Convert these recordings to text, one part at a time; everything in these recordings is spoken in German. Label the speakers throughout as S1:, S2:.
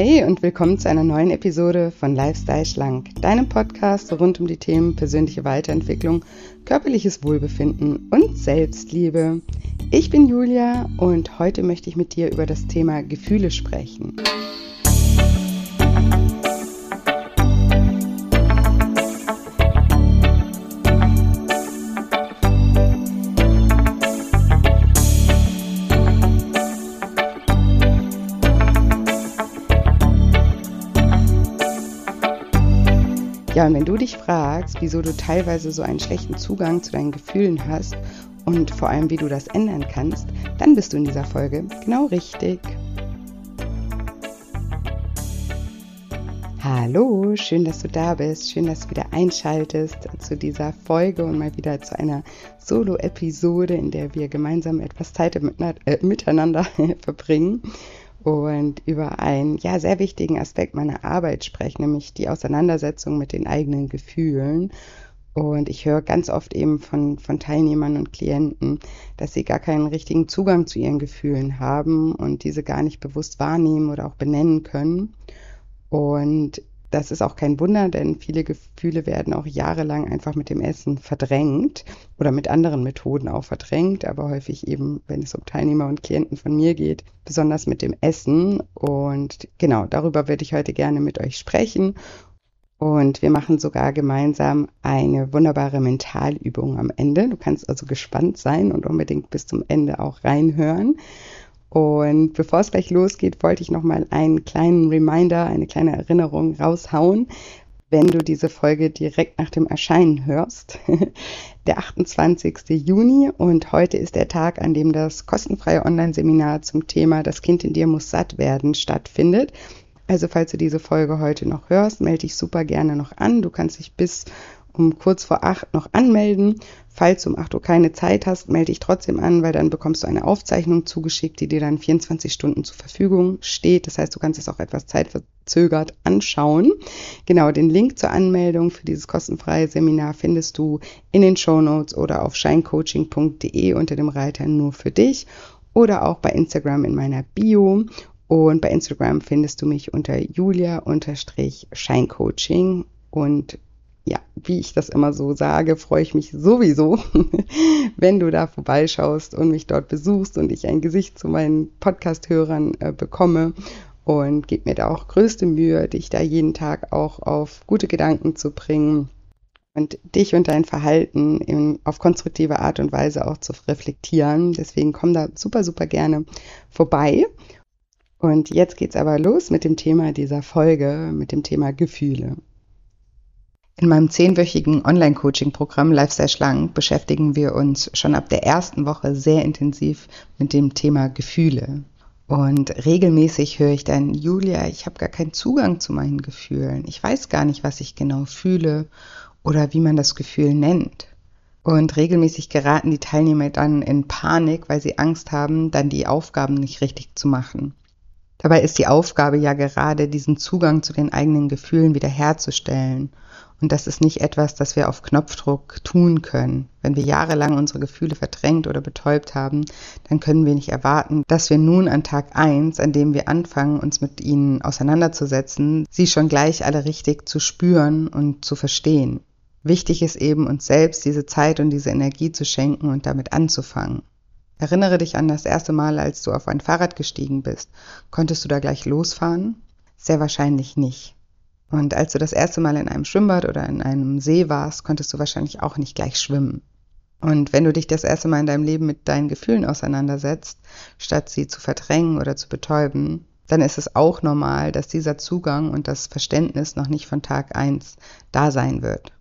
S1: Hi und willkommen zu einer neuen Episode von Lifestyle Schlank, deinem Podcast rund um die Themen persönliche Weiterentwicklung, körperliches Wohlbefinden und Selbstliebe. Ich bin Julia und heute möchte ich mit dir über das Thema Gefühle sprechen. Ja, und wenn du dich fragst, wieso du teilweise so einen schlechten Zugang zu deinen Gefühlen hast und vor allem, wie du das ändern kannst, dann bist du in dieser Folge genau richtig. Hallo, schön, dass du da bist. Schön, dass du wieder einschaltest zu dieser Folge und mal wieder zu einer Solo-Episode, in der wir gemeinsam etwas Zeit äh, miteinander verbringen und über einen ja sehr wichtigen Aspekt meiner Arbeit spreche, nämlich die Auseinandersetzung mit den eigenen Gefühlen. Und ich höre ganz oft eben von, von Teilnehmern und Klienten, dass sie gar keinen richtigen Zugang zu ihren Gefühlen haben und diese gar nicht bewusst wahrnehmen oder auch benennen können. Und das ist auch kein Wunder, denn viele Gefühle werden auch jahrelang einfach mit dem Essen verdrängt oder mit anderen Methoden auch verdrängt, aber häufig eben, wenn es um Teilnehmer und Klienten von mir geht, besonders mit dem Essen. Und genau, darüber würde ich heute gerne mit euch sprechen. Und wir machen sogar gemeinsam eine wunderbare Mentalübung am Ende. Du kannst also gespannt sein und unbedingt bis zum Ende auch reinhören. Und bevor es gleich losgeht, wollte ich noch mal einen kleinen Reminder, eine kleine Erinnerung raushauen, wenn du diese Folge direkt nach dem Erscheinen hörst. der 28. Juni und heute ist der Tag, an dem das kostenfreie Online-Seminar zum Thema Das Kind in dir muss satt werden stattfindet. Also falls du diese Folge heute noch hörst, melde dich super gerne noch an. Du kannst dich bis um kurz vor acht noch anmelden. Falls du um acht Uhr keine Zeit hast, melde dich trotzdem an, weil dann bekommst du eine Aufzeichnung zugeschickt, die dir dann 24 Stunden zur Verfügung steht. Das heißt, du kannst es auch etwas zeitverzögert anschauen. Genau, den Link zur Anmeldung für dieses kostenfreie Seminar findest du in den Show Notes oder auf shinecoaching.de unter dem Reiter nur für dich oder auch bei Instagram in meiner Bio. Und bei Instagram findest du mich unter julia-scheincoaching und ja, wie ich das immer so sage, freue ich mich sowieso, wenn du da vorbeischaust und mich dort besuchst und ich ein Gesicht zu meinen Podcast-Hörern äh, bekomme und gebe mir da auch größte Mühe, dich da jeden Tag auch auf gute Gedanken zu bringen und dich und dein Verhalten in, auf konstruktive Art und Weise auch zu reflektieren. Deswegen komm da super, super gerne vorbei. Und jetzt geht's aber los mit dem Thema dieser Folge, mit dem Thema Gefühle. In meinem zehnwöchigen Online-Coaching-Programm Lifestyle Schlank beschäftigen wir uns schon ab der ersten Woche sehr intensiv mit dem Thema Gefühle. Und regelmäßig höre ich dann, Julia, ich habe gar keinen Zugang zu meinen Gefühlen. Ich weiß gar nicht, was ich genau fühle oder wie man das Gefühl nennt. Und regelmäßig geraten die Teilnehmer dann in Panik, weil sie Angst haben, dann die Aufgaben nicht richtig zu machen. Dabei ist die Aufgabe ja gerade, diesen Zugang zu den eigenen Gefühlen wiederherzustellen und das ist nicht etwas, das wir auf Knopfdruck tun können. Wenn wir jahrelang unsere Gefühle verdrängt oder betäubt haben, dann können wir nicht erwarten, dass wir nun an Tag eins, an dem wir anfangen, uns mit ihnen auseinanderzusetzen, sie schon gleich alle richtig zu spüren und zu verstehen. Wichtig ist eben, uns selbst diese Zeit und diese Energie zu schenken und damit anzufangen. Erinnere dich an das erste Mal, als du auf ein Fahrrad gestiegen bist. Konntest du da gleich losfahren? Sehr wahrscheinlich nicht. Und als du das erste Mal in einem Schwimmbad oder in einem See warst, konntest du wahrscheinlich auch nicht gleich schwimmen. Und wenn du dich das erste Mal in deinem Leben mit deinen Gefühlen auseinandersetzt, statt sie zu verdrängen oder zu betäuben, dann ist es auch normal, dass dieser Zugang und das Verständnis noch nicht von Tag eins da sein wird.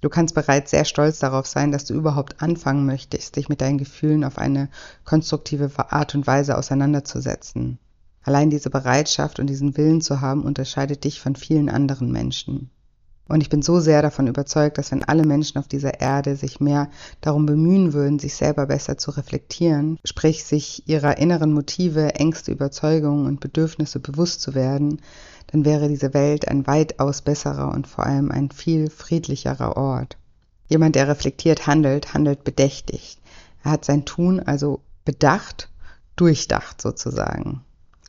S1: Du kannst bereits sehr stolz darauf sein, dass du überhaupt anfangen möchtest, dich mit deinen Gefühlen auf eine konstruktive Art und Weise auseinanderzusetzen. Allein diese Bereitschaft und diesen Willen zu haben, unterscheidet dich von vielen anderen Menschen. Und ich bin so sehr davon überzeugt, dass wenn alle Menschen auf dieser Erde sich mehr darum bemühen würden, sich selber besser zu reflektieren, sprich sich ihrer inneren Motive, Ängste, Überzeugungen und Bedürfnisse bewusst zu werden, dann wäre diese Welt ein weitaus besserer und vor allem ein viel friedlicherer Ort. Jemand, der reflektiert handelt, handelt bedächtig. Er hat sein Tun also bedacht, durchdacht sozusagen.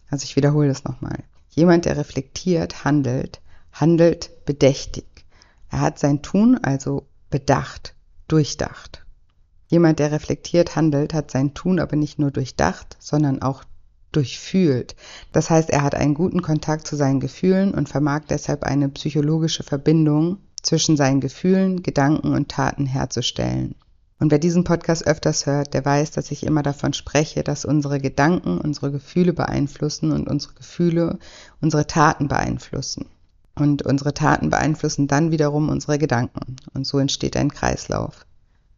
S1: Also ich wiederhole das nochmal. Jemand, der reflektiert, handelt, handelt bedächtig. Er hat sein Tun also bedacht, durchdacht. Jemand, der reflektiert handelt, hat sein Tun aber nicht nur durchdacht, sondern auch durchfühlt. Das heißt, er hat einen guten Kontakt zu seinen Gefühlen und vermag deshalb eine psychologische Verbindung zwischen seinen Gefühlen, Gedanken und Taten herzustellen. Und wer diesen Podcast öfters hört, der weiß, dass ich immer davon spreche, dass unsere Gedanken unsere Gefühle beeinflussen und unsere Gefühle unsere Taten beeinflussen. Und unsere Taten beeinflussen dann wiederum unsere Gedanken. Und so entsteht ein Kreislauf.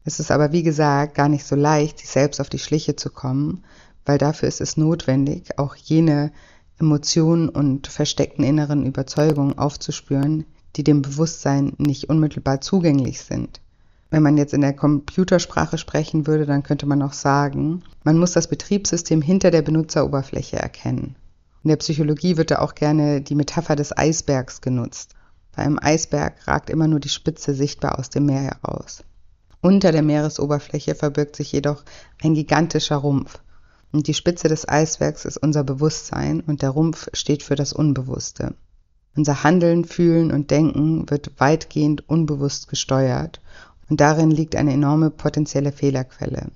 S1: Es ist aber, wie gesagt, gar nicht so leicht, sich selbst auf die Schliche zu kommen, weil dafür ist es notwendig, auch jene Emotionen und versteckten inneren Überzeugungen aufzuspüren, die dem Bewusstsein nicht unmittelbar zugänglich sind. Wenn man jetzt in der Computersprache sprechen würde, dann könnte man auch sagen, man muss das Betriebssystem hinter der Benutzeroberfläche erkennen. In der Psychologie wird da auch gerne die Metapher des Eisbergs genutzt. Bei einem Eisberg ragt immer nur die Spitze sichtbar aus dem Meer heraus. Unter der Meeresoberfläche verbirgt sich jedoch ein gigantischer Rumpf. Und die Spitze des Eisbergs ist unser Bewusstsein und der Rumpf steht für das Unbewusste. Unser Handeln, Fühlen und Denken wird weitgehend unbewusst gesteuert und darin liegt eine enorme potenzielle Fehlerquelle.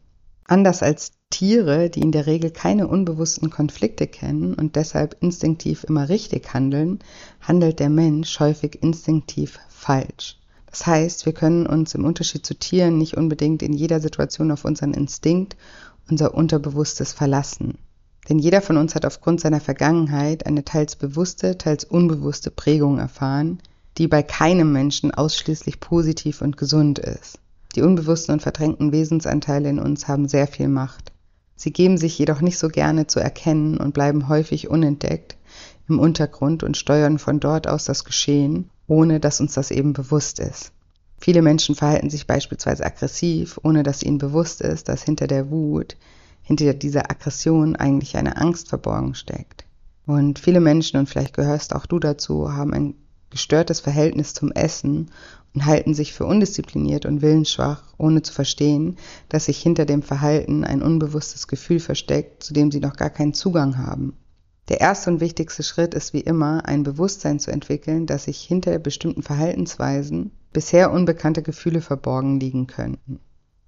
S1: Anders als Tiere, die in der Regel keine unbewussten Konflikte kennen und deshalb instinktiv immer richtig handeln, handelt der Mensch häufig instinktiv falsch. Das heißt, wir können uns im Unterschied zu Tieren nicht unbedingt in jeder Situation auf unseren Instinkt, unser Unterbewusstes verlassen. Denn jeder von uns hat aufgrund seiner Vergangenheit eine teils bewusste, teils unbewusste Prägung erfahren, die bei keinem Menschen ausschließlich positiv und gesund ist. Die unbewussten und verdrängten Wesensanteile in uns haben sehr viel Macht. Sie geben sich jedoch nicht so gerne zu erkennen und bleiben häufig unentdeckt im Untergrund und steuern von dort aus das Geschehen, ohne dass uns das eben bewusst ist. Viele Menschen verhalten sich beispielsweise aggressiv, ohne dass ihnen bewusst ist, dass hinter der Wut, hinter dieser Aggression eigentlich eine Angst verborgen steckt. Und viele Menschen, und vielleicht gehörst auch du dazu, haben ein gestörtes Verhältnis zum Essen und halten sich für undiszipliniert und willensschwach, ohne zu verstehen, dass sich hinter dem Verhalten ein unbewusstes Gefühl versteckt, zu dem sie noch gar keinen Zugang haben. Der erste und wichtigste Schritt ist wie immer, ein Bewusstsein zu entwickeln, dass sich hinter bestimmten Verhaltensweisen bisher unbekannte Gefühle verborgen liegen könnten.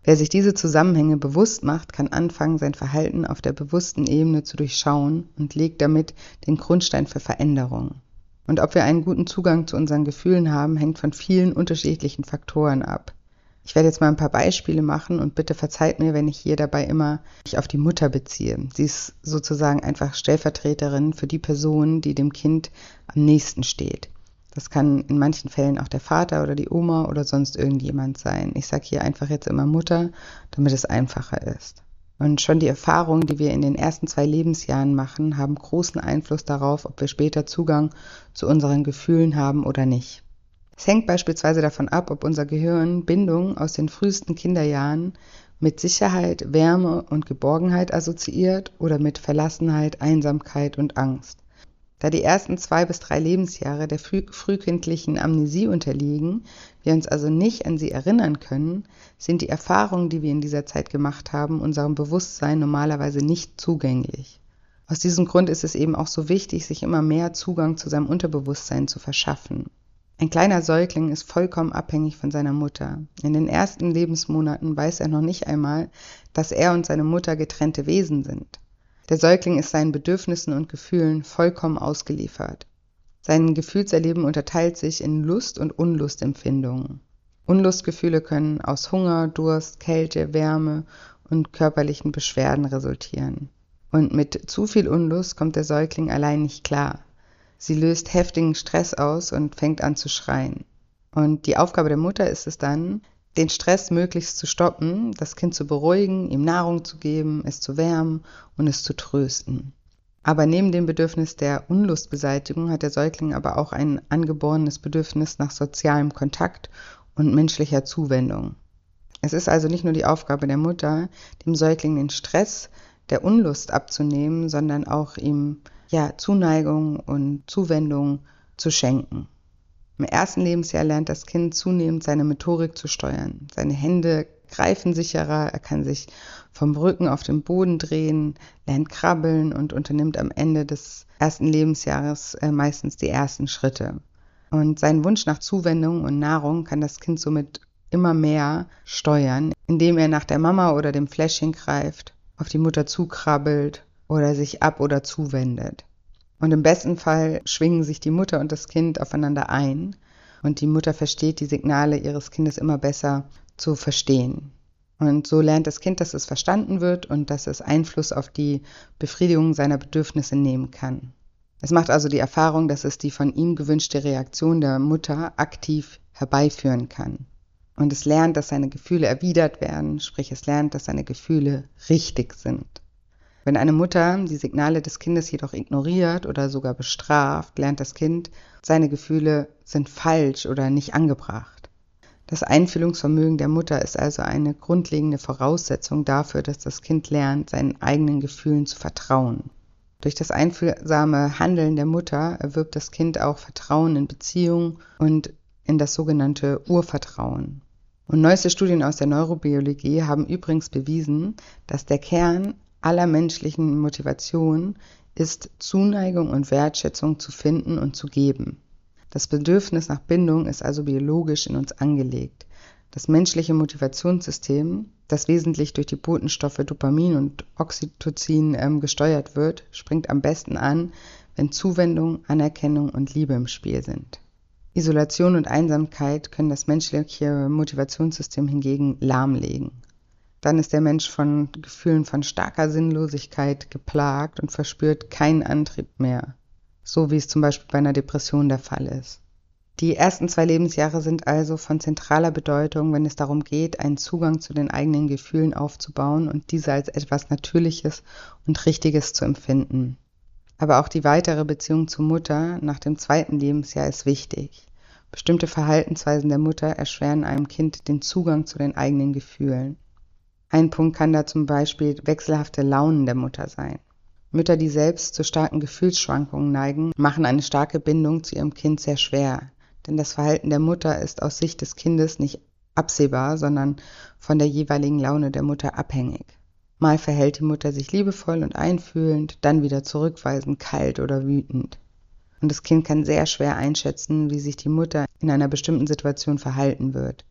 S1: Wer sich diese Zusammenhänge bewusst macht, kann anfangen, sein Verhalten auf der bewussten Ebene zu durchschauen und legt damit den Grundstein für Veränderung. Und ob wir einen guten Zugang zu unseren Gefühlen haben, hängt von vielen unterschiedlichen Faktoren ab. Ich werde jetzt mal ein paar Beispiele machen und bitte verzeiht mir, wenn ich hier dabei immer mich auf die Mutter beziehe. Sie ist sozusagen einfach Stellvertreterin für die Person, die dem Kind am nächsten steht. Das kann in manchen Fällen auch der Vater oder die Oma oder sonst irgendjemand sein. Ich sage hier einfach jetzt immer Mutter, damit es einfacher ist. Und schon die Erfahrungen, die wir in den ersten zwei Lebensjahren machen, haben großen Einfluss darauf, ob wir später Zugang zu unseren Gefühlen haben oder nicht. Es hängt beispielsweise davon ab, ob unser Gehirn Bindung aus den frühesten Kinderjahren mit Sicherheit, Wärme und Geborgenheit assoziiert oder mit Verlassenheit, Einsamkeit und Angst. Da die ersten zwei bis drei Lebensjahre der früh frühkindlichen Amnesie unterliegen, wir uns also nicht an sie erinnern können, sind die Erfahrungen, die wir in dieser Zeit gemacht haben, unserem Bewusstsein normalerweise nicht zugänglich. Aus diesem Grund ist es eben auch so wichtig, sich immer mehr Zugang zu seinem Unterbewusstsein zu verschaffen. Ein kleiner Säugling ist vollkommen abhängig von seiner Mutter. In den ersten Lebensmonaten weiß er noch nicht einmal, dass er und seine Mutter getrennte Wesen sind. Der Säugling ist seinen Bedürfnissen und Gefühlen vollkommen ausgeliefert. Sein Gefühlserleben unterteilt sich in Lust- und Unlustempfindungen. Unlustgefühle können aus Hunger, Durst, Kälte, Wärme und körperlichen Beschwerden resultieren. Und mit zu viel Unlust kommt der Säugling allein nicht klar. Sie löst heftigen Stress aus und fängt an zu schreien. Und die Aufgabe der Mutter ist es dann, den Stress möglichst zu stoppen, das Kind zu beruhigen, ihm Nahrung zu geben, es zu wärmen und es zu trösten. Aber neben dem Bedürfnis der Unlustbeseitigung hat der Säugling aber auch ein angeborenes Bedürfnis nach sozialem Kontakt und menschlicher Zuwendung. Es ist also nicht nur die Aufgabe der Mutter, dem Säugling den Stress der Unlust abzunehmen, sondern auch ihm ja Zuneigung und Zuwendung zu schenken. Im ersten Lebensjahr lernt das Kind zunehmend seine Motorik zu steuern. Seine Hände greifensicherer, er kann sich vom Rücken auf den Boden drehen, lernt krabbeln und unternimmt am Ende des ersten Lebensjahres äh, meistens die ersten Schritte. Und seinen Wunsch nach Zuwendung und Nahrung kann das Kind somit immer mehr steuern, indem er nach der Mama oder dem Fläschchen greift, auf die Mutter zukrabbelt oder sich ab oder zuwendet. Und im besten Fall schwingen sich die Mutter und das Kind aufeinander ein und die Mutter versteht die Signale ihres Kindes immer besser zu verstehen. Und so lernt das Kind, dass es verstanden wird und dass es Einfluss auf die Befriedigung seiner Bedürfnisse nehmen kann. Es macht also die Erfahrung, dass es die von ihm gewünschte Reaktion der Mutter aktiv herbeiführen kann. Und es lernt, dass seine Gefühle erwidert werden, sprich es lernt, dass seine Gefühle richtig sind. Wenn eine Mutter die Signale des Kindes jedoch ignoriert oder sogar bestraft, lernt das Kind, seine Gefühle sind falsch oder nicht angebracht. Das Einfühlungsvermögen der Mutter ist also eine grundlegende Voraussetzung dafür, dass das Kind lernt, seinen eigenen Gefühlen zu vertrauen. Durch das einfühlsame Handeln der Mutter erwirbt das Kind auch Vertrauen in Beziehungen und in das sogenannte Urvertrauen. Und neueste Studien aus der Neurobiologie haben übrigens bewiesen, dass der Kern aller menschlichen Motivation ist Zuneigung und Wertschätzung zu finden und zu geben. Das Bedürfnis nach Bindung ist also biologisch in uns angelegt. Das menschliche Motivationssystem, das wesentlich durch die Botenstoffe Dopamin und Oxytocin ähm, gesteuert wird, springt am besten an, wenn Zuwendung, Anerkennung und Liebe im Spiel sind. Isolation und Einsamkeit können das menschliche Motivationssystem hingegen lahmlegen. Dann ist der Mensch von Gefühlen von starker Sinnlosigkeit geplagt und verspürt keinen Antrieb mehr, so wie es zum Beispiel bei einer Depression der Fall ist. Die ersten zwei Lebensjahre sind also von zentraler Bedeutung, wenn es darum geht, einen Zugang zu den eigenen Gefühlen aufzubauen und diese als etwas Natürliches und Richtiges zu empfinden. Aber auch die weitere Beziehung zur Mutter nach dem zweiten Lebensjahr ist wichtig. Bestimmte Verhaltensweisen der Mutter erschweren einem Kind den Zugang zu den eigenen Gefühlen. Ein Punkt kann da zum Beispiel wechselhafte Launen der Mutter sein. Mütter, die selbst zu starken Gefühlsschwankungen neigen, machen eine starke Bindung zu ihrem Kind sehr schwer, denn das Verhalten der Mutter ist aus Sicht des Kindes nicht absehbar, sondern von der jeweiligen Laune der Mutter abhängig. Mal verhält die Mutter sich liebevoll und einfühlend, dann wieder zurückweisend, kalt oder wütend. Und das Kind kann sehr schwer einschätzen, wie sich die Mutter in einer bestimmten Situation verhalten wird.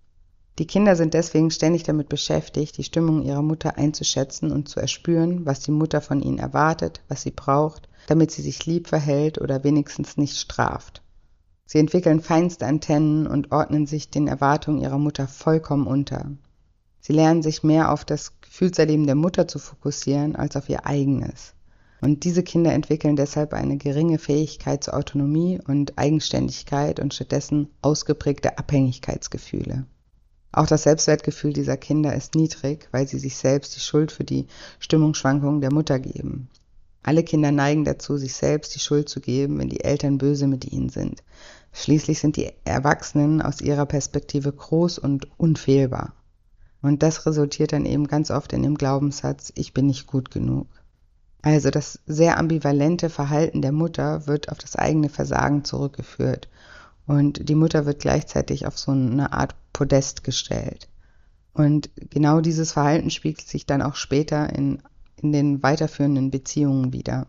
S1: Die Kinder sind deswegen ständig damit beschäftigt, die Stimmung ihrer Mutter einzuschätzen und zu erspüren, was die Mutter von ihnen erwartet, was sie braucht, damit sie sich lieb verhält oder wenigstens nicht straft. Sie entwickeln feinste Antennen und ordnen sich den Erwartungen ihrer Mutter vollkommen unter. Sie lernen sich mehr auf das Gefühlserleben der Mutter zu fokussieren als auf ihr eigenes. Und diese Kinder entwickeln deshalb eine geringe Fähigkeit zur Autonomie und Eigenständigkeit und stattdessen ausgeprägte Abhängigkeitsgefühle. Auch das Selbstwertgefühl dieser Kinder ist niedrig, weil sie sich selbst die Schuld für die Stimmungsschwankungen der Mutter geben. Alle Kinder neigen dazu, sich selbst die Schuld zu geben, wenn die Eltern böse mit ihnen sind. Schließlich sind die Erwachsenen aus ihrer Perspektive groß und unfehlbar. Und das resultiert dann eben ganz oft in dem Glaubenssatz, ich bin nicht gut genug. Also das sehr ambivalente Verhalten der Mutter wird auf das eigene Versagen zurückgeführt. Und die Mutter wird gleichzeitig auf so eine Art Podest gestellt. Und genau dieses Verhalten spiegelt sich dann auch später in, in den weiterführenden Beziehungen wieder.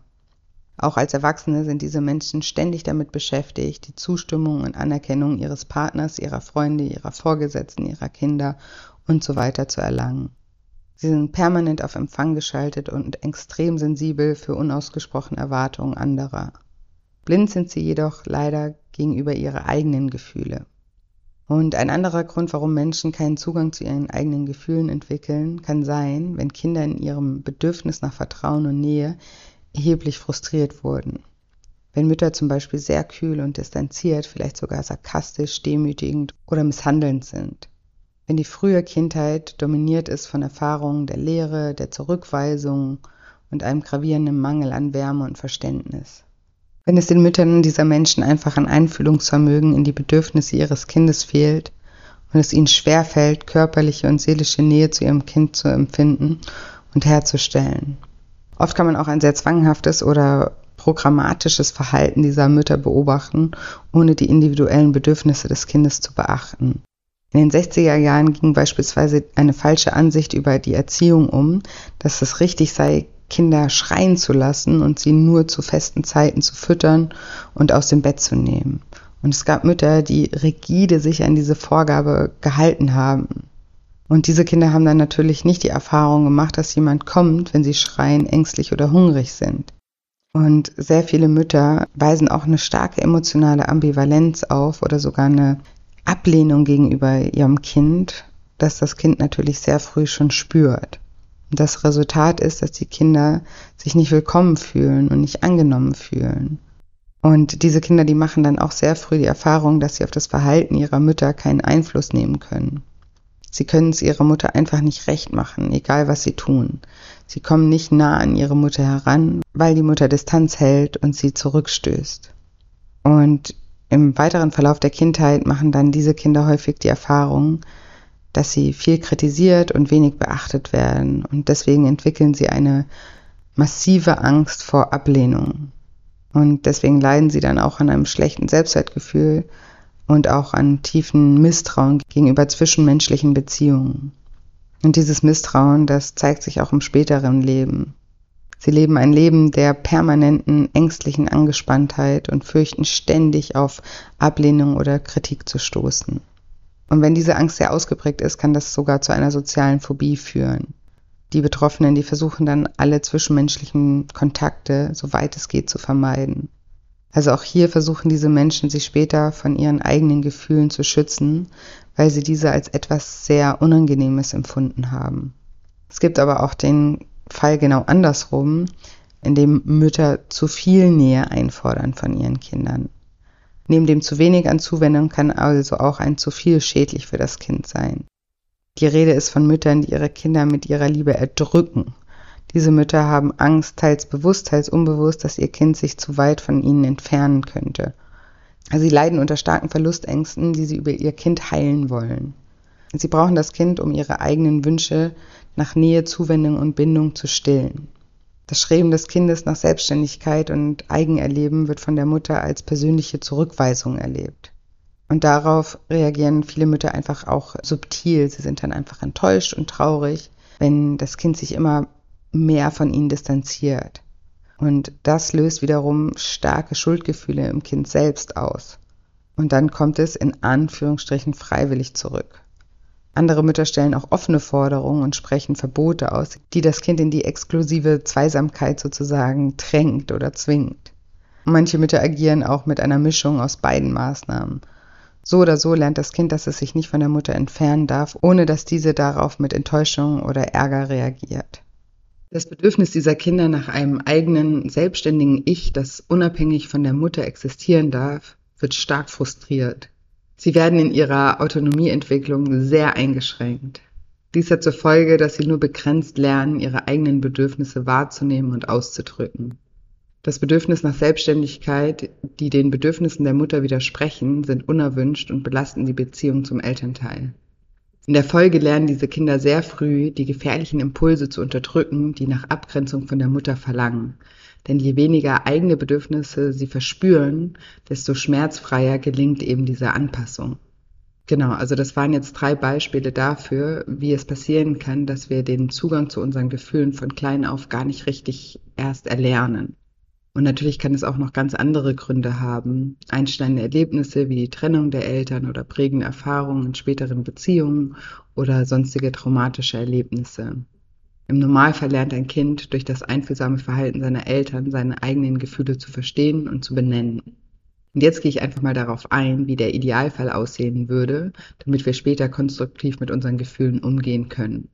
S1: Auch als Erwachsene sind diese Menschen ständig damit beschäftigt, die Zustimmung und Anerkennung ihres Partners, ihrer Freunde, ihrer Vorgesetzten, ihrer Kinder und so weiter zu erlangen. Sie sind permanent auf Empfang geschaltet und extrem sensibel für unausgesprochene Erwartungen anderer. Blind sind sie jedoch leider gegenüber ihrer eigenen Gefühle. Und ein anderer Grund, warum Menschen keinen Zugang zu ihren eigenen Gefühlen entwickeln, kann sein, wenn Kinder in ihrem Bedürfnis nach Vertrauen und Nähe erheblich frustriert wurden. Wenn Mütter zum Beispiel sehr kühl und distanziert, vielleicht sogar sarkastisch, demütigend oder misshandelnd sind. Wenn die frühe Kindheit dominiert ist von Erfahrungen der Lehre, der Zurückweisung und einem gravierenden Mangel an Wärme und Verständnis. Wenn es den Müttern dieser Menschen einfach an Einfühlungsvermögen in die Bedürfnisse ihres Kindes fehlt und es ihnen schwerfällt, körperliche und seelische Nähe zu ihrem Kind zu empfinden und herzustellen. Oft kann man auch ein sehr zwanghaftes oder programmatisches Verhalten dieser Mütter beobachten, ohne die individuellen Bedürfnisse des Kindes zu beachten. In den 60er Jahren ging beispielsweise eine falsche Ansicht über die Erziehung um, dass es richtig sei, Kinder schreien zu lassen und sie nur zu festen Zeiten zu füttern und aus dem Bett zu nehmen. Und es gab Mütter, die rigide sich an diese Vorgabe gehalten haben. Und diese Kinder haben dann natürlich nicht die Erfahrung gemacht, dass jemand kommt, wenn sie schreien, ängstlich oder hungrig sind. Und sehr viele Mütter weisen auch eine starke emotionale Ambivalenz auf oder sogar eine Ablehnung gegenüber ihrem Kind, das das Kind natürlich sehr früh schon spürt. Und das Resultat ist, dass die Kinder sich nicht willkommen fühlen und nicht angenommen fühlen. Und diese Kinder, die machen dann auch sehr früh die Erfahrung, dass sie auf das Verhalten ihrer Mütter keinen Einfluss nehmen können. Sie können es ihrer Mutter einfach nicht recht machen, egal was sie tun. Sie kommen nicht nah an ihre Mutter heran, weil die Mutter Distanz hält und sie zurückstößt. Und im weiteren Verlauf der Kindheit machen dann diese Kinder häufig die Erfahrung, dass sie viel kritisiert und wenig beachtet werden. Und deswegen entwickeln sie eine massive Angst vor Ablehnung. Und deswegen leiden sie dann auch an einem schlechten Selbstwertgefühl und auch an tiefen Misstrauen gegenüber zwischenmenschlichen Beziehungen. Und dieses Misstrauen, das zeigt sich auch im späteren Leben. Sie leben ein Leben der permanenten ängstlichen Angespanntheit und fürchten ständig auf Ablehnung oder Kritik zu stoßen. Und wenn diese Angst sehr ausgeprägt ist, kann das sogar zu einer sozialen Phobie führen. Die Betroffenen, die versuchen dann alle zwischenmenschlichen Kontakte, soweit es geht, zu vermeiden. Also auch hier versuchen diese Menschen sich später von ihren eigenen Gefühlen zu schützen, weil sie diese als etwas sehr Unangenehmes empfunden haben. Es gibt aber auch den Fall genau andersrum, in dem Mütter zu viel Nähe einfordern von ihren Kindern. Neben dem zu wenig an Zuwendung kann also auch ein zu viel schädlich für das Kind sein. Die Rede ist von Müttern, die ihre Kinder mit ihrer Liebe erdrücken. Diese Mütter haben Angst, teils bewusst, teils unbewusst, dass ihr Kind sich zu weit von ihnen entfernen könnte. Sie leiden unter starken Verlustängsten, die sie über ihr Kind heilen wollen. Sie brauchen das Kind, um ihre eigenen Wünsche nach Nähe, Zuwendung und Bindung zu stillen. Das Streben des Kindes nach Selbstständigkeit und Eigenerleben wird von der Mutter als persönliche Zurückweisung erlebt. Und darauf reagieren viele Mütter einfach auch subtil. Sie sind dann einfach enttäuscht und traurig, wenn das Kind sich immer mehr von ihnen distanziert. Und das löst wiederum starke Schuldgefühle im Kind selbst aus. Und dann kommt es in Anführungsstrichen freiwillig zurück. Andere Mütter stellen auch offene Forderungen und sprechen Verbote aus, die das Kind in die exklusive Zweisamkeit sozusagen drängt oder zwingt. Manche Mütter agieren auch mit einer Mischung aus beiden Maßnahmen. So oder so lernt das Kind, dass es sich nicht von der Mutter entfernen darf, ohne dass diese darauf mit Enttäuschung oder Ärger reagiert. Das Bedürfnis dieser Kinder nach einem eigenen, selbstständigen Ich, das unabhängig von der Mutter existieren darf, wird stark frustriert. Sie werden in ihrer Autonomieentwicklung sehr eingeschränkt. Dies hat zur Folge, dass sie nur begrenzt lernen, ihre eigenen Bedürfnisse wahrzunehmen und auszudrücken. Das Bedürfnis nach Selbstständigkeit, die den Bedürfnissen der Mutter widersprechen, sind unerwünscht und belasten die Beziehung zum Elternteil. In der Folge lernen diese Kinder sehr früh, die gefährlichen Impulse zu unterdrücken, die nach Abgrenzung von der Mutter verlangen, denn je weniger eigene Bedürfnisse sie verspüren, desto schmerzfreier gelingt eben diese Anpassung. Genau, also das waren jetzt drei Beispiele dafür, wie es passieren kann, dass wir den Zugang zu unseren Gefühlen von klein auf gar nicht richtig erst erlernen. Und natürlich kann es auch noch ganz andere Gründe haben. Einschneidende Erlebnisse wie die Trennung der Eltern oder prägende Erfahrungen in späteren Beziehungen oder sonstige traumatische Erlebnisse. Im Normalfall lernt ein Kind durch das einfühlsame Verhalten seiner Eltern seine eigenen Gefühle zu verstehen und zu benennen. Und jetzt gehe ich einfach mal darauf ein, wie der Idealfall aussehen würde, damit wir später konstruktiv mit unseren Gefühlen umgehen können.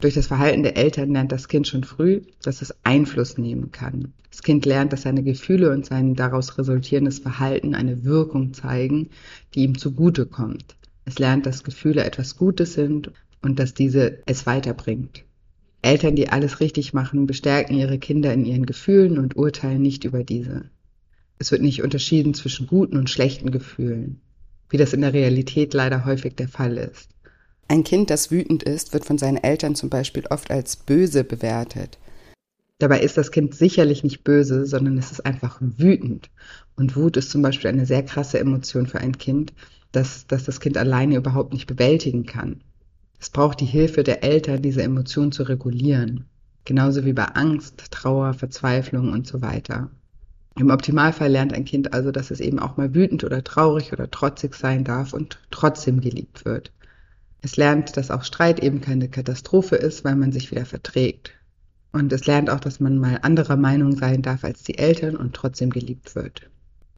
S1: Durch das Verhalten der Eltern lernt das Kind schon früh, dass es Einfluss nehmen kann. Das Kind lernt, dass seine Gefühle und sein daraus resultierendes Verhalten eine Wirkung zeigen, die ihm zugutekommt. Es lernt, dass Gefühle etwas Gutes sind und dass diese es weiterbringt. Eltern, die alles richtig machen, bestärken ihre Kinder in ihren Gefühlen und urteilen nicht über diese. Es wird nicht unterschieden zwischen guten und schlechten Gefühlen, wie das in der Realität leider häufig der Fall ist. Ein Kind, das wütend ist, wird von seinen Eltern zum Beispiel oft als böse bewertet. Dabei ist das Kind sicherlich nicht böse, sondern es ist einfach wütend. Und Wut ist zum Beispiel eine sehr krasse Emotion für ein Kind, dass, dass das Kind alleine überhaupt nicht bewältigen kann. Es braucht die Hilfe der Eltern, diese Emotionen zu regulieren. Genauso wie bei Angst, Trauer, Verzweiflung und so weiter. Im Optimalfall lernt ein Kind also, dass es eben auch mal wütend oder traurig oder trotzig sein darf und trotzdem geliebt wird. Es lernt, dass auch Streit eben keine Katastrophe ist, weil man sich wieder verträgt. Und es lernt auch, dass man mal anderer Meinung sein darf als die Eltern und trotzdem geliebt wird.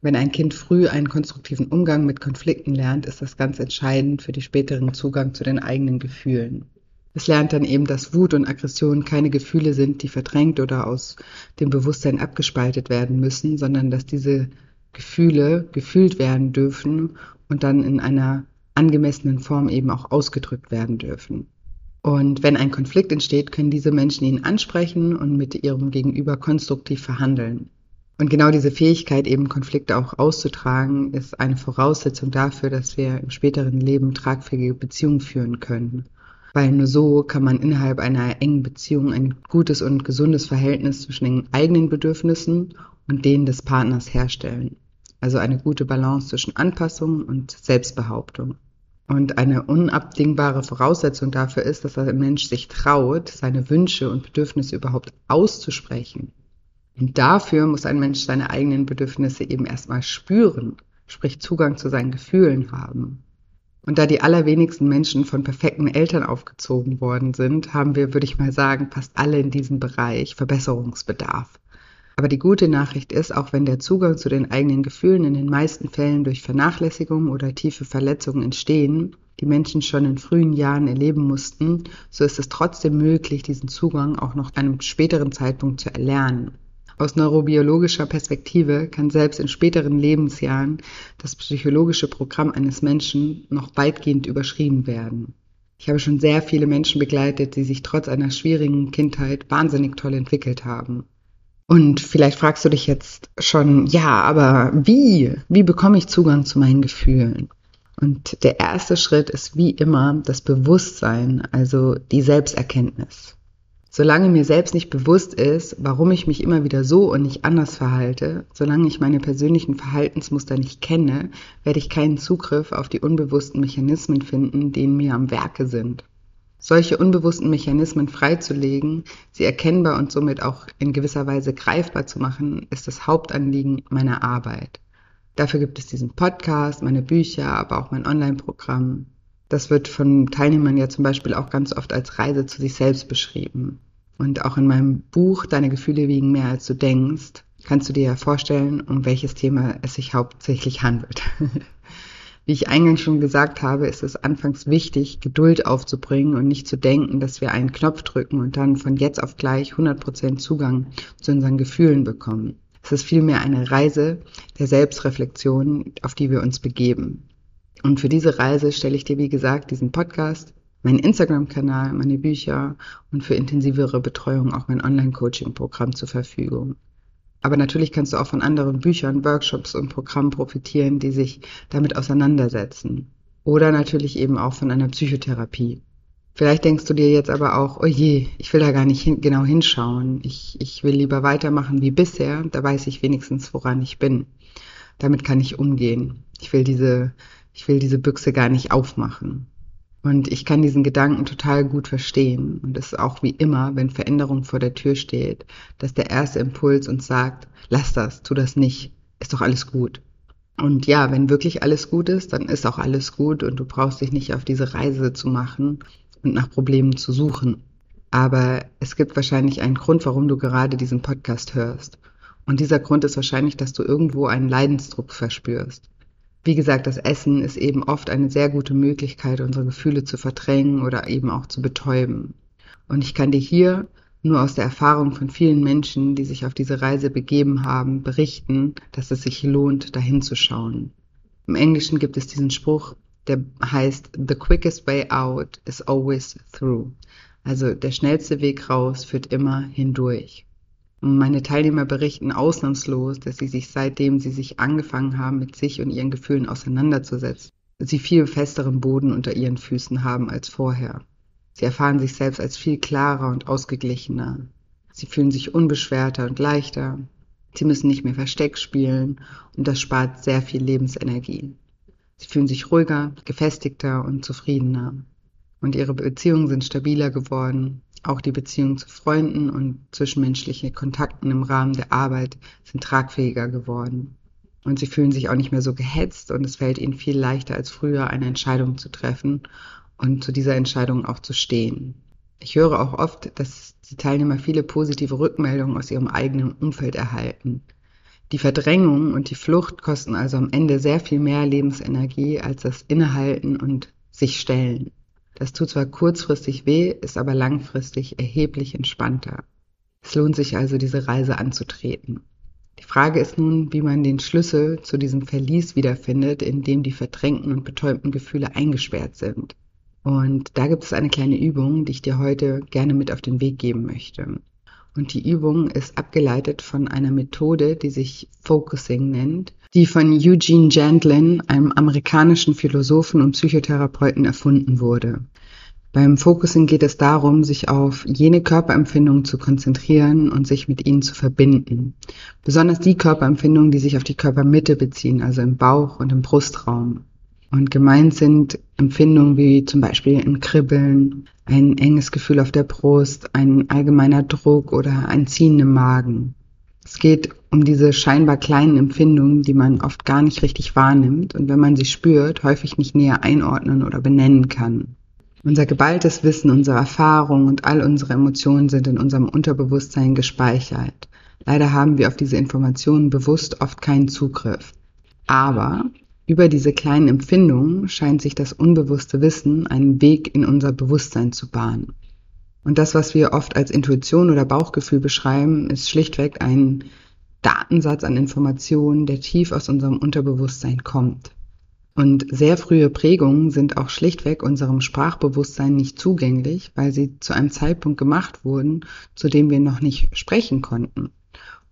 S1: Wenn ein Kind früh einen konstruktiven Umgang mit Konflikten lernt, ist das ganz entscheidend für den späteren Zugang zu den eigenen Gefühlen. Es lernt dann eben, dass Wut und Aggression keine Gefühle sind, die verdrängt oder aus dem Bewusstsein abgespaltet werden müssen, sondern dass diese Gefühle gefühlt werden dürfen und dann in einer angemessenen Form eben auch ausgedrückt werden dürfen. Und wenn ein Konflikt entsteht, können diese Menschen ihn ansprechen und mit ihrem Gegenüber konstruktiv verhandeln. Und genau diese Fähigkeit, eben Konflikte auch auszutragen, ist eine Voraussetzung dafür, dass wir im späteren Leben tragfähige Beziehungen führen können weil nur so kann man innerhalb einer engen Beziehung ein gutes und gesundes Verhältnis zwischen den eigenen Bedürfnissen und denen des Partners herstellen. Also eine gute Balance zwischen Anpassung und Selbstbehauptung. Und eine unabdingbare Voraussetzung dafür ist, dass ein Mensch sich traut, seine Wünsche und Bedürfnisse überhaupt auszusprechen. Und dafür muss ein Mensch seine eigenen Bedürfnisse eben erstmal spüren, sprich Zugang zu seinen Gefühlen haben. Und da die allerwenigsten Menschen von perfekten Eltern aufgezogen worden sind, haben wir, würde ich mal sagen, fast alle in diesem Bereich Verbesserungsbedarf. Aber die gute Nachricht ist, auch wenn der Zugang zu den eigenen Gefühlen in den meisten Fällen durch Vernachlässigung oder tiefe Verletzungen entstehen, die Menschen schon in frühen Jahren erleben mussten, so ist es trotzdem möglich, diesen Zugang auch noch einem späteren Zeitpunkt zu erlernen. Aus neurobiologischer Perspektive kann selbst in späteren Lebensjahren das psychologische Programm eines Menschen noch weitgehend überschrieben werden. Ich habe schon sehr viele Menschen begleitet, die sich trotz einer schwierigen Kindheit wahnsinnig toll entwickelt haben. Und vielleicht fragst du dich jetzt schon, ja, aber wie? Wie bekomme ich Zugang zu meinen Gefühlen? Und der erste Schritt ist wie immer das Bewusstsein, also die Selbsterkenntnis. Solange mir selbst nicht bewusst ist, warum ich mich immer wieder so und nicht anders verhalte, solange ich meine persönlichen Verhaltensmuster nicht kenne, werde ich keinen Zugriff auf die unbewussten Mechanismen finden, die in mir am Werke sind. Solche unbewussten Mechanismen freizulegen, sie erkennbar und somit auch in gewisser Weise greifbar zu machen, ist das Hauptanliegen meiner Arbeit. Dafür gibt es diesen Podcast, meine Bücher, aber auch mein Online-Programm. Das wird von Teilnehmern ja zum Beispiel auch ganz oft als Reise zu sich selbst beschrieben. Und auch in meinem Buch Deine Gefühle wiegen mehr als du denkst, kannst du dir ja vorstellen, um welches Thema es sich hauptsächlich handelt. Wie ich eingangs schon gesagt habe, ist es anfangs wichtig, Geduld aufzubringen und nicht zu denken, dass wir einen Knopf drücken und dann von jetzt auf gleich 100% Zugang zu unseren Gefühlen bekommen. Es ist vielmehr eine Reise der Selbstreflexion, auf die wir uns begeben. Und für diese Reise stelle ich dir, wie gesagt, diesen Podcast, meinen Instagram-Kanal, meine Bücher und für intensivere Betreuung auch mein Online-Coaching-Programm zur Verfügung. Aber natürlich kannst du auch von anderen Büchern, Workshops und Programmen profitieren, die sich damit auseinandersetzen. Oder natürlich eben auch von einer Psychotherapie. Vielleicht denkst du dir jetzt aber auch, oh je, ich will da gar nicht hin, genau hinschauen. Ich, ich will lieber weitermachen wie bisher, da weiß ich wenigstens, woran ich bin. Damit kann ich umgehen. Ich will diese ich will diese Büchse gar nicht aufmachen. Und ich kann diesen Gedanken total gut verstehen. Und es ist auch wie immer, wenn Veränderung vor der Tür steht, dass der erste Impuls uns sagt, lass das, tu das nicht, ist doch alles gut. Und ja, wenn wirklich alles gut ist, dann ist auch alles gut und du brauchst dich nicht auf diese Reise zu machen und nach Problemen zu suchen. Aber es gibt wahrscheinlich einen Grund, warum du gerade diesen Podcast hörst. Und dieser Grund ist wahrscheinlich, dass du irgendwo einen Leidensdruck verspürst. Wie gesagt, das Essen ist eben oft eine sehr gute Möglichkeit, unsere Gefühle zu verdrängen oder eben auch zu betäuben. Und ich kann dir hier nur aus der Erfahrung von vielen Menschen, die sich auf diese Reise begeben haben, berichten, dass es sich lohnt, dahin zu schauen. Im Englischen gibt es diesen Spruch, der heißt, The quickest way out is always through. Also der schnellste Weg raus führt immer hindurch. Meine Teilnehmer berichten ausnahmslos, dass sie sich seitdem sie sich angefangen haben, mit sich und ihren Gefühlen auseinanderzusetzen, sie viel festeren Boden unter ihren Füßen haben als vorher. Sie erfahren sich selbst als viel klarer und ausgeglichener. Sie fühlen sich unbeschwerter und leichter. Sie müssen nicht mehr Versteck spielen und das spart sehr viel Lebensenergie. Sie fühlen sich ruhiger, gefestigter und zufriedener. Und ihre Beziehungen sind stabiler geworden. Auch die Beziehungen zu Freunden und zwischenmenschliche Kontakten im Rahmen der Arbeit sind tragfähiger geworden. Und sie fühlen sich auch nicht mehr so gehetzt und es fällt ihnen viel leichter als früher, eine Entscheidung zu treffen und zu dieser Entscheidung auch zu stehen. Ich höre auch oft, dass die Teilnehmer viele positive Rückmeldungen aus ihrem eigenen Umfeld erhalten. Die Verdrängung und die Flucht kosten also am Ende sehr viel mehr Lebensenergie als das Innehalten und sich stellen. Das tut zwar kurzfristig weh, ist aber langfristig erheblich entspannter. Es lohnt sich also, diese Reise anzutreten. Die Frage ist nun, wie man den Schlüssel zu diesem Verlies wiederfindet, in dem die verdrängten und betäubten Gefühle eingesperrt sind. Und da gibt es eine kleine Übung, die ich dir heute gerne mit auf den Weg geben möchte. Und die Übung ist abgeleitet von einer Methode, die sich Focusing nennt, die von Eugene Jantlin, einem amerikanischen Philosophen und Psychotherapeuten, erfunden wurde. Beim Focusing geht es darum, sich auf jene Körperempfindungen zu konzentrieren und sich mit ihnen zu verbinden. Besonders die Körperempfindungen, die sich auf die Körpermitte beziehen, also im Bauch und im Brustraum. Und gemeint sind Empfindungen wie zum Beispiel ein Kribbeln, ein enges Gefühl auf der Brust, ein allgemeiner Druck oder ein Ziehen im Magen. Es geht um diese scheinbar kleinen Empfindungen, die man oft gar nicht richtig wahrnimmt und wenn man sie spürt, häufig nicht näher einordnen oder benennen kann. Unser geballtes Wissen, unsere Erfahrungen und all unsere Emotionen sind in unserem Unterbewusstsein gespeichert. Leider haben wir auf diese Informationen bewusst oft keinen Zugriff. Aber über diese kleinen Empfindungen scheint sich das unbewusste Wissen einen Weg in unser Bewusstsein zu bahnen. Und das, was wir oft als Intuition oder Bauchgefühl beschreiben, ist schlichtweg ein Datensatz an Informationen, der tief aus unserem Unterbewusstsein kommt. Und sehr frühe Prägungen sind auch schlichtweg unserem Sprachbewusstsein nicht zugänglich, weil sie zu einem Zeitpunkt gemacht wurden, zu dem wir noch nicht sprechen konnten.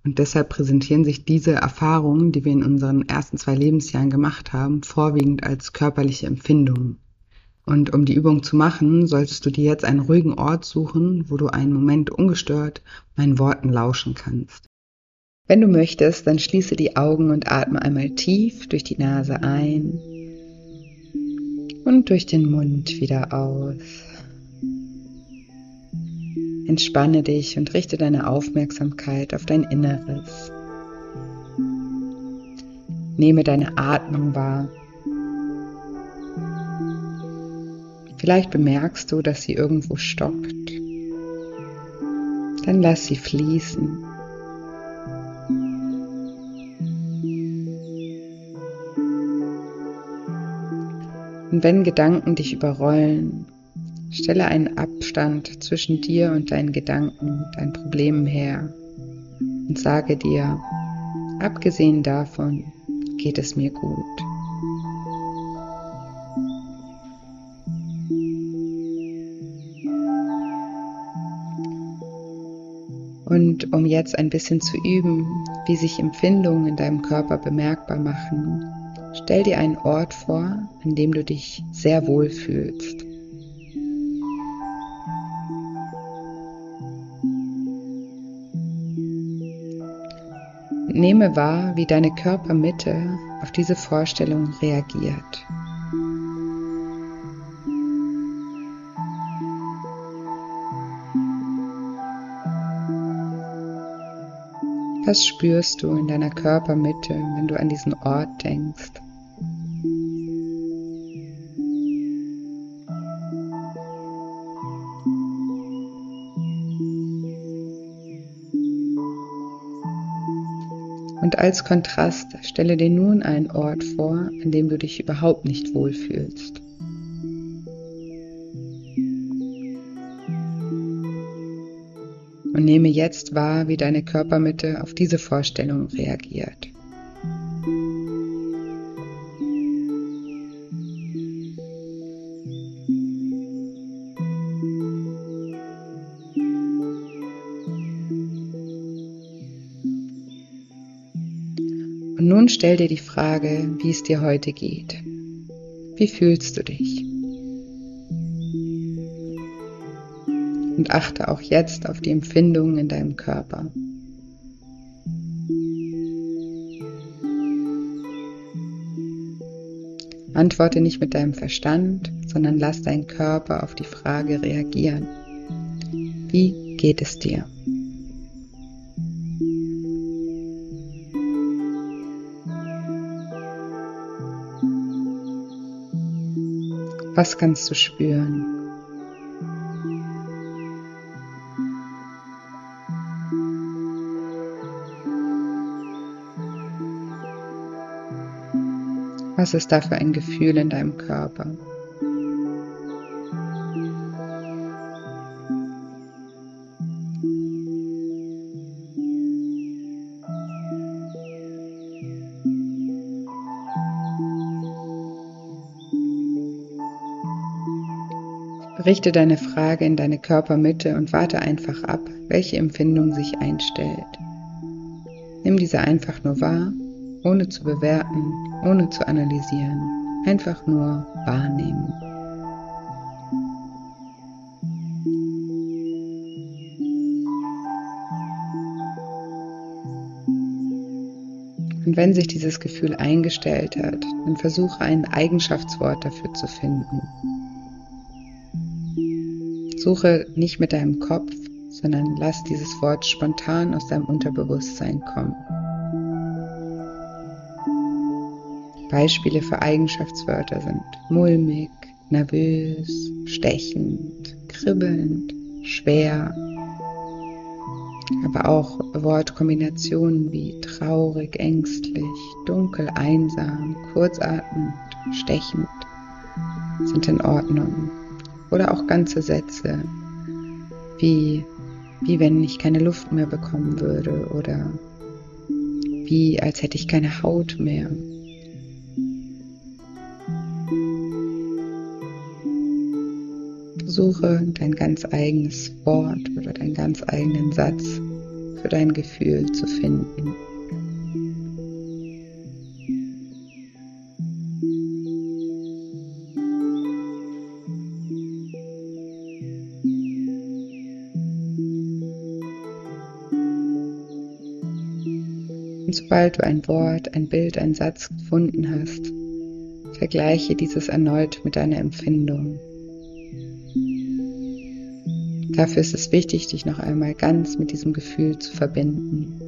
S1: Und deshalb präsentieren sich diese Erfahrungen, die wir in unseren ersten zwei Lebensjahren gemacht haben, vorwiegend als körperliche Empfindungen. Und um die Übung zu machen, solltest du dir jetzt einen ruhigen Ort suchen, wo du einen Moment ungestört meinen Worten lauschen kannst. Wenn du möchtest, dann schließe die Augen und atme einmal tief durch die Nase ein und durch den Mund wieder aus. Entspanne dich und richte deine Aufmerksamkeit auf dein Inneres. Nehme deine Atmung wahr. Vielleicht bemerkst du, dass sie irgendwo stockt. Dann lass sie fließen. Und wenn Gedanken dich überrollen, Stelle einen Abstand zwischen dir und deinen Gedanken, deinen Problemen her und sage dir, abgesehen davon geht es mir gut. Jetzt ein bisschen zu üben, wie sich Empfindungen in deinem Körper bemerkbar machen, stell dir einen Ort vor, an dem du dich sehr wohl fühlst. Nehme wahr, wie deine Körpermitte auf diese Vorstellung reagiert. Was spürst du in deiner Körpermitte, wenn du an diesen Ort denkst? Und als Kontrast stelle dir nun einen Ort vor, an dem du dich überhaupt nicht wohlfühlst. Und nehme jetzt wahr, wie deine Körpermitte auf diese Vorstellung reagiert. Und nun stell dir die Frage, wie es dir heute geht. Wie fühlst du dich? Und achte auch jetzt auf die Empfindungen in deinem Körper. Antworte nicht mit deinem Verstand, sondern lass deinen Körper auf die Frage reagieren. Wie geht es dir? Was kannst du spüren? Was ist da für ein Gefühl in deinem Körper? Richte deine Frage in deine Körpermitte und warte einfach ab, welche Empfindung sich einstellt. Nimm diese einfach nur wahr, ohne zu bewerten, ohne zu analysieren, einfach nur wahrnehmen. Und wenn sich dieses Gefühl eingestellt hat, dann versuche ein Eigenschaftswort dafür zu finden. Suche nicht mit deinem Kopf, sondern lass dieses Wort spontan aus deinem Unterbewusstsein kommen. Beispiele für Eigenschaftswörter sind mulmig, nervös, stechend, kribbelnd, schwer, aber auch Wortkombinationen wie traurig, ängstlich, dunkel, einsam, kurzatmend, stechend sind in Ordnung oder auch ganze Sätze, wie, wie wenn ich keine Luft mehr bekommen würde oder wie als hätte ich keine Haut mehr. Suche dein ganz eigenes Wort oder deinen ganz eigenen Satz für dein Gefühl zu finden. Und sobald du ein Wort, ein Bild, ein Satz gefunden hast, vergleiche dieses erneut mit deiner Empfindung. Dafür ist es wichtig, dich noch einmal ganz mit diesem Gefühl zu verbinden.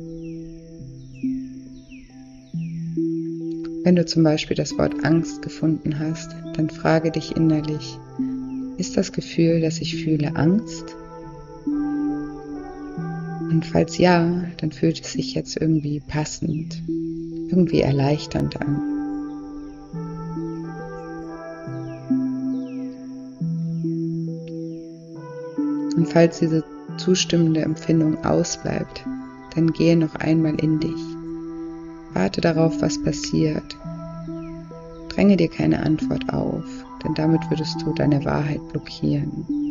S1: Wenn du zum Beispiel das Wort Angst gefunden hast, dann frage dich innerlich, ist das Gefühl, das ich fühle, Angst? Und falls ja, dann fühlt es sich jetzt irgendwie passend, irgendwie erleichternd an. Und falls diese zustimmende Empfindung ausbleibt, dann gehe noch einmal in dich. Warte darauf, was passiert. Dränge dir keine Antwort auf, denn damit würdest du deine Wahrheit blockieren.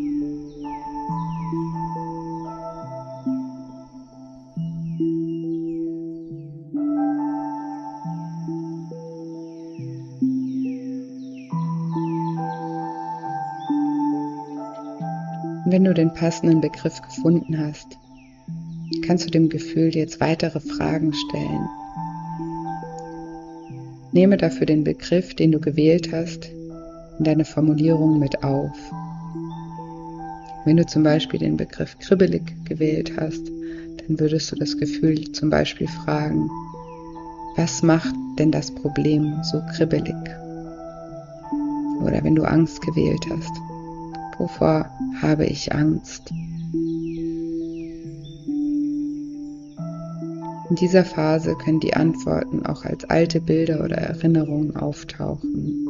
S1: Passenden Begriff gefunden hast, kannst du dem Gefühl jetzt weitere Fragen stellen. Nehme dafür den Begriff, den du gewählt hast, in deine Formulierung mit auf. Wenn du zum Beispiel den Begriff kribbelig gewählt hast, dann würdest du das Gefühl zum Beispiel fragen, was macht denn das Problem so kribbelig? Oder wenn du Angst gewählt hast, Wovor habe ich Angst? In dieser Phase können die Antworten auch als alte Bilder oder Erinnerungen auftauchen.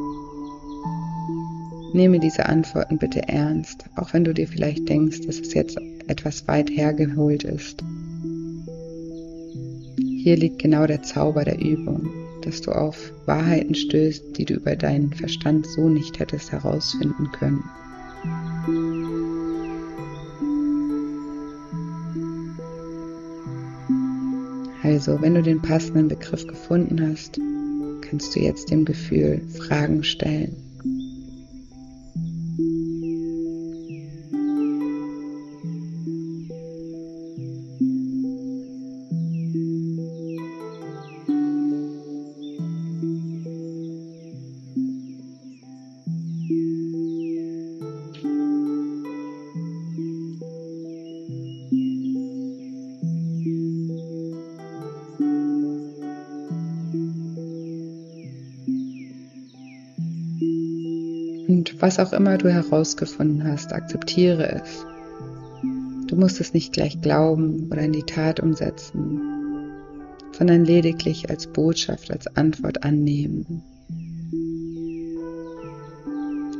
S1: Nehme diese Antworten bitte ernst, auch wenn du dir vielleicht denkst, dass es jetzt etwas weit hergeholt ist. Hier liegt genau der Zauber der Übung, dass du auf Wahrheiten stößt, die du über deinen Verstand so nicht hättest herausfinden können. Also, wenn du den passenden Begriff gefunden hast, kannst du jetzt dem Gefühl Fragen stellen. Und was auch immer du herausgefunden hast, akzeptiere es. Du musst es nicht gleich glauben oder in die Tat umsetzen, sondern lediglich als Botschaft, als Antwort annehmen.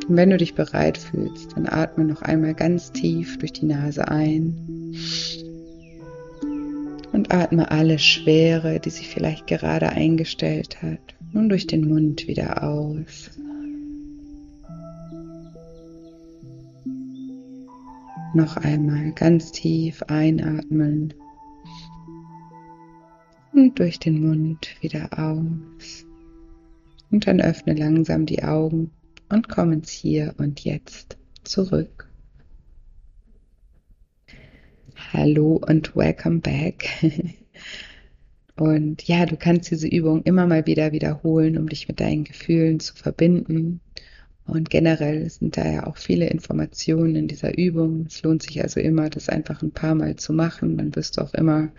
S1: Und wenn du dich bereit fühlst, dann atme noch einmal ganz tief durch die Nase ein und atme alle Schwere, die sich vielleicht gerade eingestellt hat, nun durch den Mund wieder aus. Noch einmal ganz tief einatmen und durch den Mund wieder aus. Und dann öffne langsam die Augen und komm ins Hier und Jetzt zurück. Hallo und welcome back. Und ja, du kannst diese Übung immer mal wieder wiederholen, um dich mit deinen Gefühlen zu verbinden. Und generell sind da ja auch viele Informationen in dieser Übung. Es lohnt sich also immer, das einfach ein paar Mal zu machen. Dann wirst du auch immer,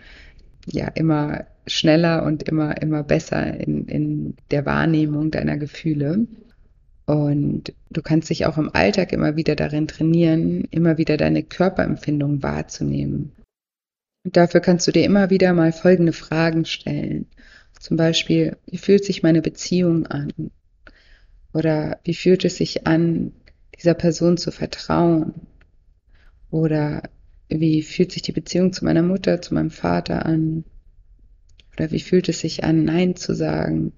S1: ja, immer schneller und immer, immer besser in, in der Wahrnehmung deiner Gefühle. Und du kannst dich auch im Alltag immer wieder darin trainieren, immer wieder deine Körperempfindung wahrzunehmen. Und dafür kannst du dir immer wieder mal folgende Fragen stellen. Zum Beispiel, wie fühlt sich meine Beziehung an? Oder wie fühlt es sich an, dieser Person zu vertrauen? Oder wie fühlt sich die Beziehung zu meiner Mutter, zu meinem Vater an? Oder wie fühlt es sich an, Nein zu sagen?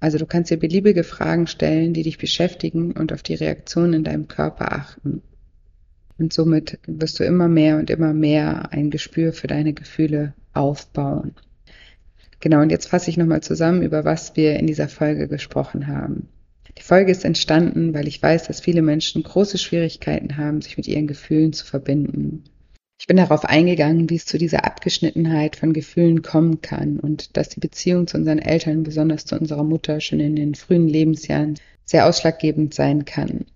S1: Also du kannst dir beliebige Fragen stellen, die dich beschäftigen und auf die Reaktion in deinem Körper achten. Und somit wirst du immer mehr und immer mehr ein Gespür für deine Gefühle aufbauen. Genau, und jetzt fasse ich nochmal zusammen, über was wir in dieser Folge gesprochen haben. Die Folge ist entstanden, weil ich weiß, dass viele Menschen große Schwierigkeiten haben, sich mit ihren Gefühlen zu verbinden. Ich bin darauf eingegangen, wie es zu dieser Abgeschnittenheit von Gefühlen kommen kann und dass die Beziehung zu unseren Eltern, besonders zu unserer Mutter, schon in den frühen Lebensjahren sehr ausschlaggebend sein kann.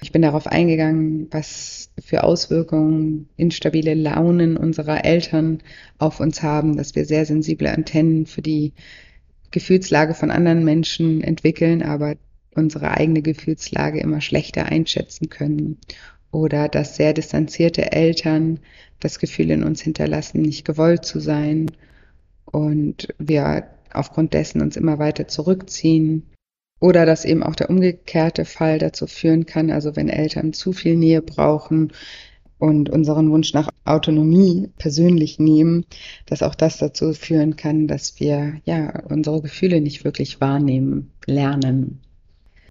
S1: Ich bin darauf eingegangen, was für Auswirkungen instabile Launen unserer Eltern auf uns haben, dass wir sehr sensible Antennen für die Gefühlslage von anderen Menschen entwickeln, aber unsere eigene Gefühlslage immer schlechter einschätzen können. Oder dass sehr distanzierte Eltern das Gefühl in uns hinterlassen, nicht gewollt zu sein und wir aufgrund dessen uns immer weiter zurückziehen oder dass eben auch der umgekehrte Fall dazu führen kann, also wenn Eltern zu viel Nähe brauchen und unseren Wunsch nach Autonomie persönlich nehmen, dass auch das dazu führen kann, dass wir ja unsere Gefühle nicht wirklich wahrnehmen lernen.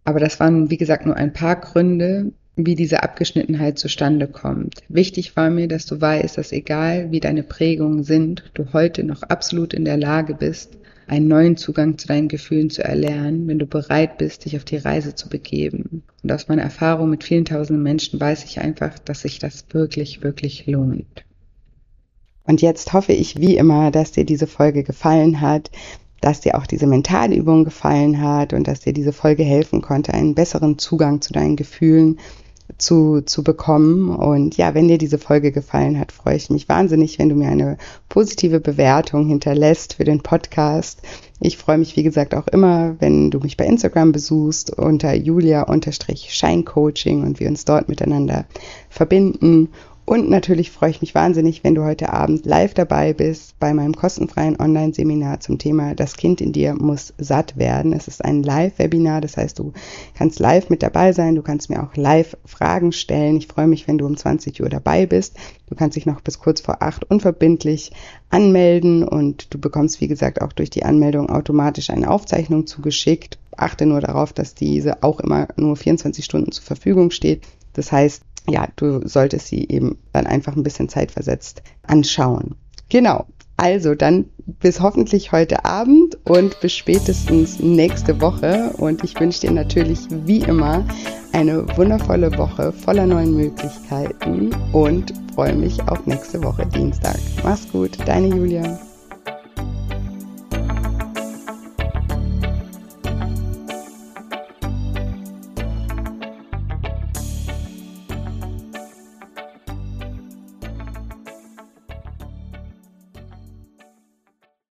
S1: Aber das waren, wie gesagt, nur ein paar Gründe, wie diese Abgeschnittenheit zustande kommt. Wichtig war mir, dass du weißt, dass egal wie deine Prägungen sind, du heute noch absolut in der Lage bist, einen neuen Zugang zu deinen Gefühlen zu erlernen, wenn du bereit bist, dich auf die Reise zu begeben. Und aus meiner Erfahrung mit vielen tausenden Menschen weiß ich einfach, dass sich das wirklich, wirklich lohnt. Und jetzt hoffe ich wie immer, dass dir diese Folge gefallen hat, dass dir auch diese Mentalübung gefallen hat und dass dir diese Folge helfen konnte, einen besseren Zugang zu deinen Gefühlen zu, zu bekommen. Und ja, wenn dir diese Folge gefallen hat, freue ich mich wahnsinnig, wenn du mir eine positive Bewertung hinterlässt für den Podcast. Ich freue mich, wie gesagt, auch immer, wenn du mich bei Instagram besuchst unter julia-scheincoaching und wir uns dort miteinander verbinden. Und natürlich freue ich mich wahnsinnig, wenn du heute Abend live dabei bist bei meinem kostenfreien Online-Seminar zum Thema Das Kind in dir muss satt werden. Es ist ein Live-Webinar, das heißt, du kannst live mit dabei sein, du kannst mir auch live Fragen stellen. Ich freue mich, wenn du um 20 Uhr dabei bist. Du kannst dich noch bis kurz vor acht unverbindlich anmelden und du bekommst, wie gesagt, auch durch die Anmeldung automatisch eine Aufzeichnung zugeschickt. Achte nur darauf, dass diese auch immer nur 24 Stunden zur Verfügung steht. Das heißt, ja, du solltest sie eben dann einfach ein bisschen zeitversetzt anschauen. Genau. Also dann bis hoffentlich heute Abend und bis spätestens nächste Woche. Und ich wünsche dir natürlich wie immer eine wundervolle Woche voller neuen Möglichkeiten und freue mich auf nächste Woche Dienstag. Mach's gut, deine Julia.